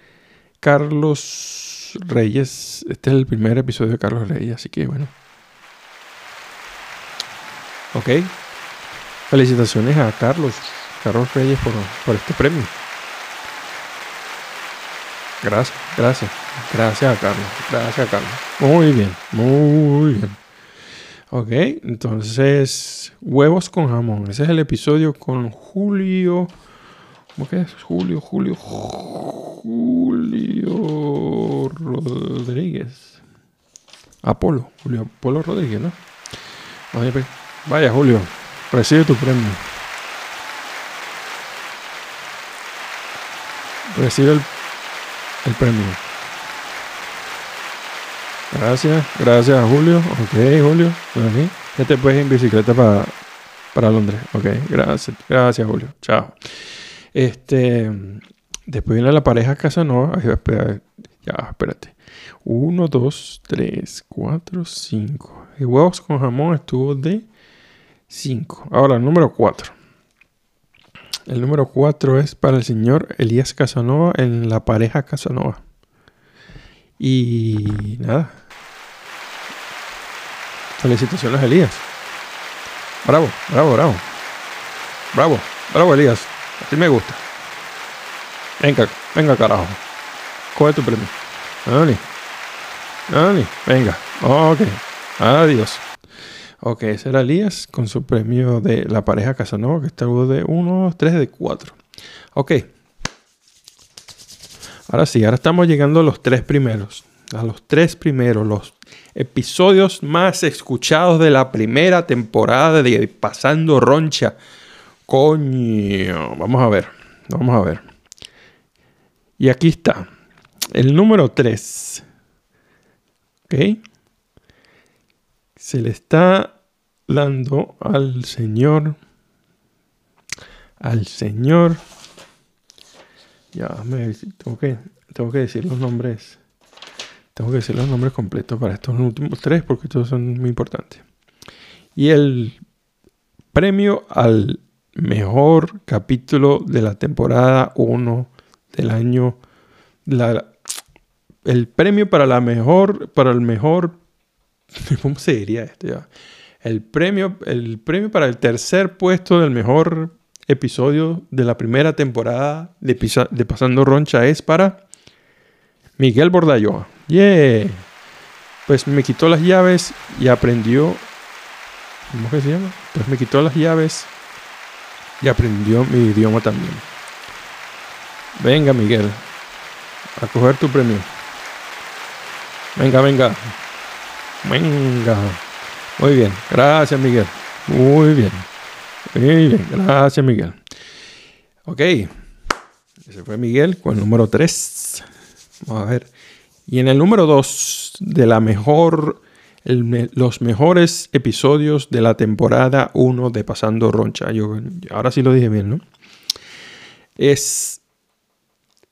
Carlos Reyes. Este es el primer episodio de Carlos Reyes, así que bueno. Ok. Felicitaciones a Carlos. Carlos Reyes, por, por este premio. Gracias, gracias. Gracias a Carlos. Gracias a Carlos. Muy bien, muy bien. Ok, entonces, huevos con jamón. Ese es el episodio con Julio. ¿Cómo que es? Julio, Julio, Julio Rodríguez. Apolo, Julio Apolo Rodríguez, ¿no? Pues, vaya, Julio, recibe tu premio. Recibe el, el premio. Gracias, gracias Julio. Ok, Julio. Ya te puedes ir en bicicleta para, para Londres. Ok, gracias, gracias Julio. Chao. Este, después viene la pareja Casanova. ya, espérate. Uno, dos, tres, cuatro, cinco. Y huevos con jamón estuvo de cinco. Ahora, el número cuatro. El número cuatro es para el señor Elías Casanova en la pareja Casanova. Y nada. Felicitaciones, Elías. Bravo, bravo, bravo. Bravo, bravo, Elías. Así me gusta. Venga, venga, carajo. Coge tu premio. Dale. Dale, venga. Ok. Adiós. Ok, ese era Elías con su premio de la pareja Casanova, que está de 1, 3 de 4. Ok. Ahora sí, ahora estamos llegando a los tres primeros. A los tres primeros, los episodios más escuchados de la primera temporada de Pasando Roncha. Coño, vamos a ver, vamos a ver. Y aquí está, el número 3. ¿Ok? Se le está dando al Señor, al Señor ya, me, tengo, que, tengo que decir los nombres. Tengo que decir los nombres completos para estos últimos tres porque todos son muy importantes. Y el premio al mejor capítulo de la temporada 1 del año. el premio para la mejor. Para el mejor. ¿Cómo se diría esto ya? El premio, el premio para el tercer puesto del mejor episodio de la primera temporada de, Pasando Roncha es para Miguel Bordayoa. Yeah. Pues me quitó las llaves y aprendió. ¿Cómo que se llama? Pues me quitó las llaves y aprendió mi idioma también. Venga, Miguel, a coger tu premio. Venga, venga. Venga. Muy bien. Gracias, Miguel. Muy bien. Muy bien, gracias Miguel. Ok, ese fue Miguel con el número 3. Vamos a ver. Y en el número 2 de la mejor, los mejores episodios de la temporada 1 de Pasando Roncha. Yo, ahora sí lo dije bien, ¿no? Es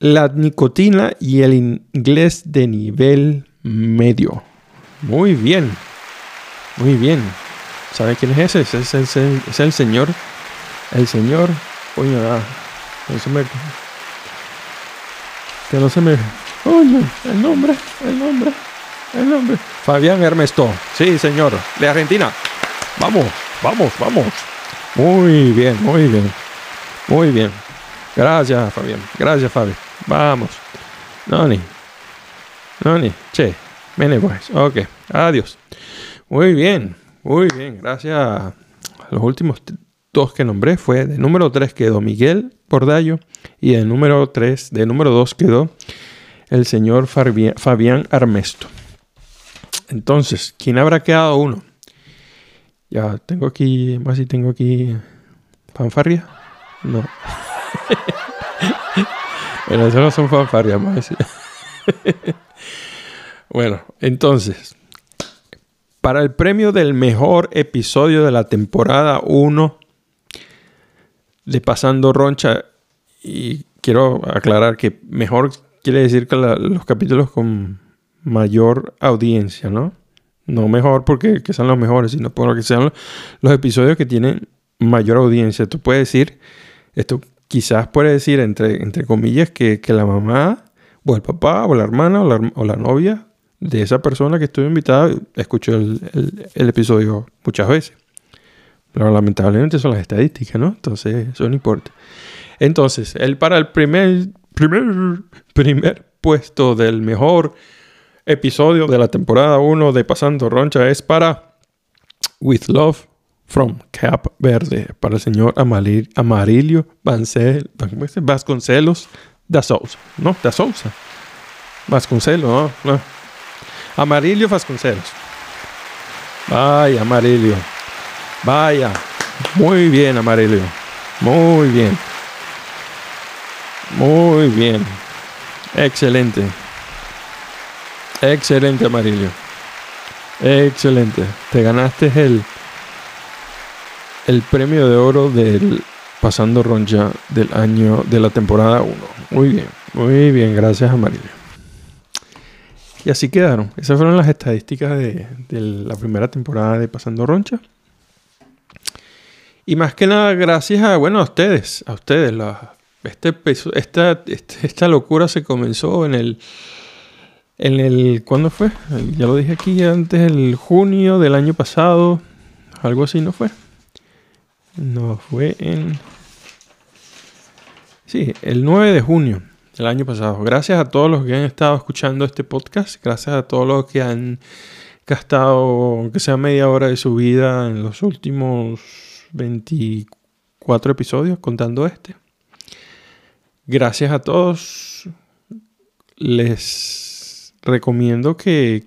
la nicotina y el inglés de nivel medio. Muy bien. Muy bien. ¿Sabe quién es ese? Es el, señor. El señor. Coño, ah, no se me. Que no se me. Coño, el nombre, el nombre, el nombre. Fabián Ernesto. Sí, señor. De Argentina. Vamos, vamos, vamos. Muy bien, muy bien. Muy bien. Gracias, Fabián. Gracias, Fabi. Vamos. Noni. Noni. Che. Viene pues. Ok. Adiós. Muy bien. Muy bien, gracias. Los últimos dos que nombré fue de número 3 quedó Miguel Bordallo y de número 3, de número 2 quedó el señor Fabián Armesto. Entonces, ¿quién habrá quedado uno? Ya tengo aquí, más si tengo aquí fanfarria. No. bueno, eso no son fanfarrias más. bueno, entonces, para el premio del mejor episodio de la temporada 1 de Pasando Roncha. Y quiero aclarar que mejor quiere decir que los capítulos con mayor audiencia, ¿no? No mejor porque que sean los mejores, sino porque sean los episodios que tienen mayor audiencia. Tú puedes decir, esto quizás puede decir entre, entre comillas que, la mamá o el papá o la hermana o la, o la novia de esa persona que estuvo invitada, escuchó el, episodio muchas veces. Pero lamentablemente son las estadísticas, ¿no? Entonces, eso no importa. Entonces, el para el primer, primer, primer puesto del mejor episodio de la temporada 1 de Pasando Roncha es para With Love from Cap Verde, para el señor Amarillo Vasconcelos da Sousa. ¿No? Da Sousa. Vasconcelos, no. Amarillo Vasconcelos. Vaya, Amarillo. Vaya. Muy bien, Amarillo. Muy bien. Muy bien. Excelente. Excelente, Amarillo. Excelente. Te ganaste el, el premio de oro del Pasando Roncha del año de la temporada 1. Muy bien, muy bien. Gracias, Amarillo. Y así quedaron. Esas fueron las estadísticas de, la primera temporada de Pasando Roncha. Y más que nada, gracias a, bueno, a ustedes, a ustedes. este, esta, este, esta locura se comenzó en el, en el, ¿cuándo fue? Ya lo dije aquí antes, el junio del año pasado. Algo así, ¿no fue? No, fue en... Sí, el 9 de junio el año pasado. Gracias a todos los que han estado escuchando este podcast. Gracias a todos los que han gastado, aunque sea media hora de su vida, en los últimos 24 episodios, contando este. Gracias a todos. Les recomiendo que,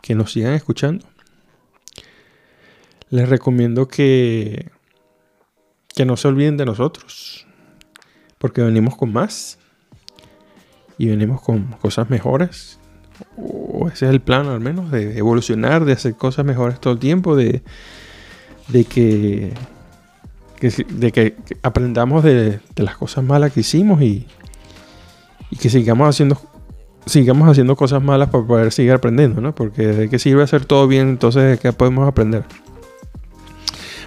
que nos sigan escuchando. Les recomiendo que, que no se olviden de nosotros. Porque venimos con más y venimos con cosas mejores. O ese es el plan al menos, de evolucionar, de hacer cosas mejores todo el tiempo, de, de que, de que aprendamos de, las cosas malas que hicimos y, que sigamos haciendo sigamos haciendo cosas malas para poder seguir aprendiendo, ¿no? Porque de qué sirve hacer todo bien, entonces de qué podemos aprender.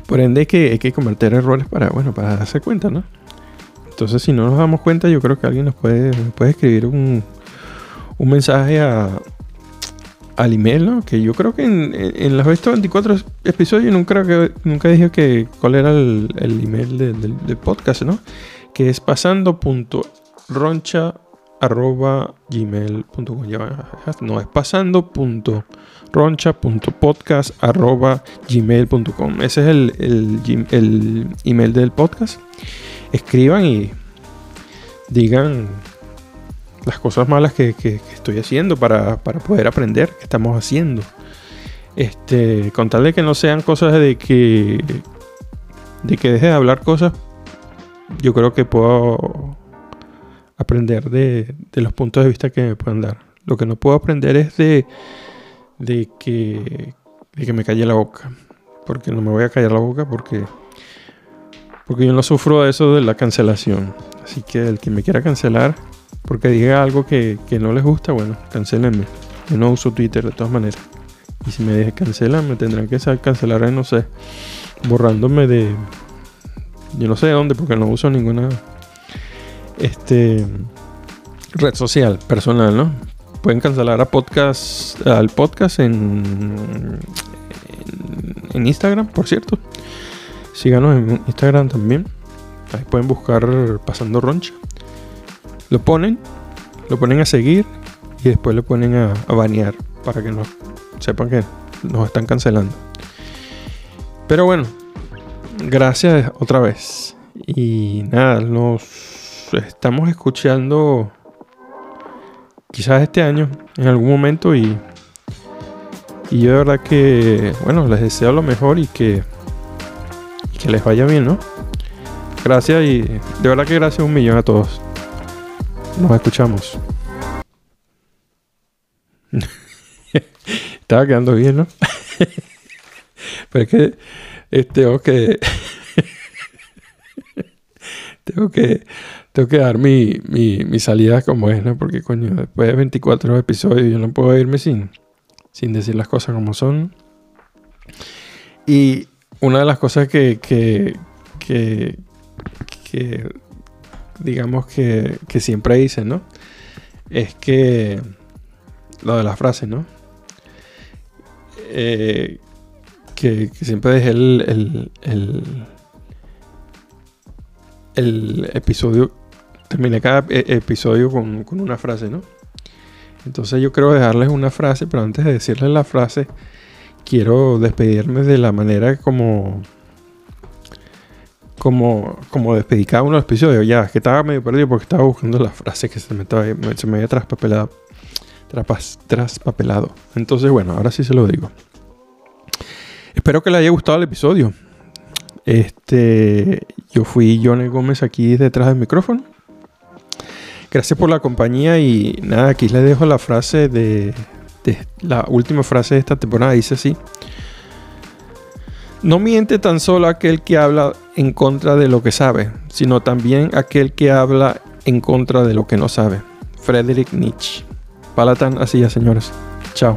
Por ende que, hay que cometer errores para, bueno, para darse cuenta, ¿no? Entonces, si no nos damos cuenta, yo creo que alguien nos puede, puede escribir un, un mensaje a, al email, ¿no? Que yo creo que en, en, los 24 episodios nunca, nunca dije que cuál era el, el email del, podcast, ¿no? Que es pasando.roncha.gmail.com No, es pasando.roncha.podcast.gmail.com Ese es el, el email del podcast escriban y digan las cosas malas que, estoy haciendo para, poder aprender qué estamos haciendo. Este, con tal de que no sean cosas de que de que deje de hablar cosas, yo creo que puedo aprender de, los puntos de vista que me puedan dar. Lo que no puedo aprender es de, de, que, de que me calle la boca. Porque no me voy a callar la boca porque porque yo no sufro eso de la cancelación. Así que el que me quiera cancelar porque diga algo que, no les gusta, bueno, cancelenme. Yo no uso Twitter de todas maneras. Y si me cancelan, me tendrán que cancelar, no sé, borrándome de. Yo no sé de dónde, porque no uso ninguna este red social personal, ¿no? Pueden cancelar a podcast, al podcast en, en Instagram, por cierto. Síganos en Instagram también. Ahí pueden buscar Pasando Roncha. Lo ponen, lo ponen a seguir y después lo ponen a, banear para que no sepan que nos están cancelando. Pero bueno, gracias otra vez. Y nada, nos estamos escuchando quizás este año en algún momento y, y yo de verdad que, bueno, les deseo lo mejor y que que les vaya bien, ¿no? Gracias y de verdad que gracias un millón a todos. Nos escuchamos. Estaba quedando bien, ¿no? Pero es que tengo que tengo que tengo que dar mi, mi, mi, salida como es, ¿no? Porque coño, después de 24 episodios yo no puedo irme sin, sin decir las cosas como son. Y una de las cosas que, que, que, digamos que, que, siempre dicen, ¿no? Es que lo de la frase, ¿no? Eh, que, siempre dejé el, el, el, episodio, terminé cada e, episodio con, con, una frase, ¿no? Entonces yo quiero dejarles una frase, pero antes de decirles la frase, quiero despedirme de la manera como como, como despedí cada uno de los episodios. Ya, que estaba medio perdido porque estaba buscando la frase que se me, estaba, se me había traspapelado, traspapelado. Entonces, bueno, ahora sí se lo digo. Espero que le haya gustado el episodio. Este, yo fui Johnny Gómez aquí detrás del micrófono. Gracias por la compañía y nada, aquí les dejo la frase de, de la última frase de esta temporada. Dice así. No miente tan solo aquel que habla en contra de lo que sabe, sino también aquel que habla en contra de lo que no sabe. Friedrich Nietzsche. Palatan así ya, señores. Chao.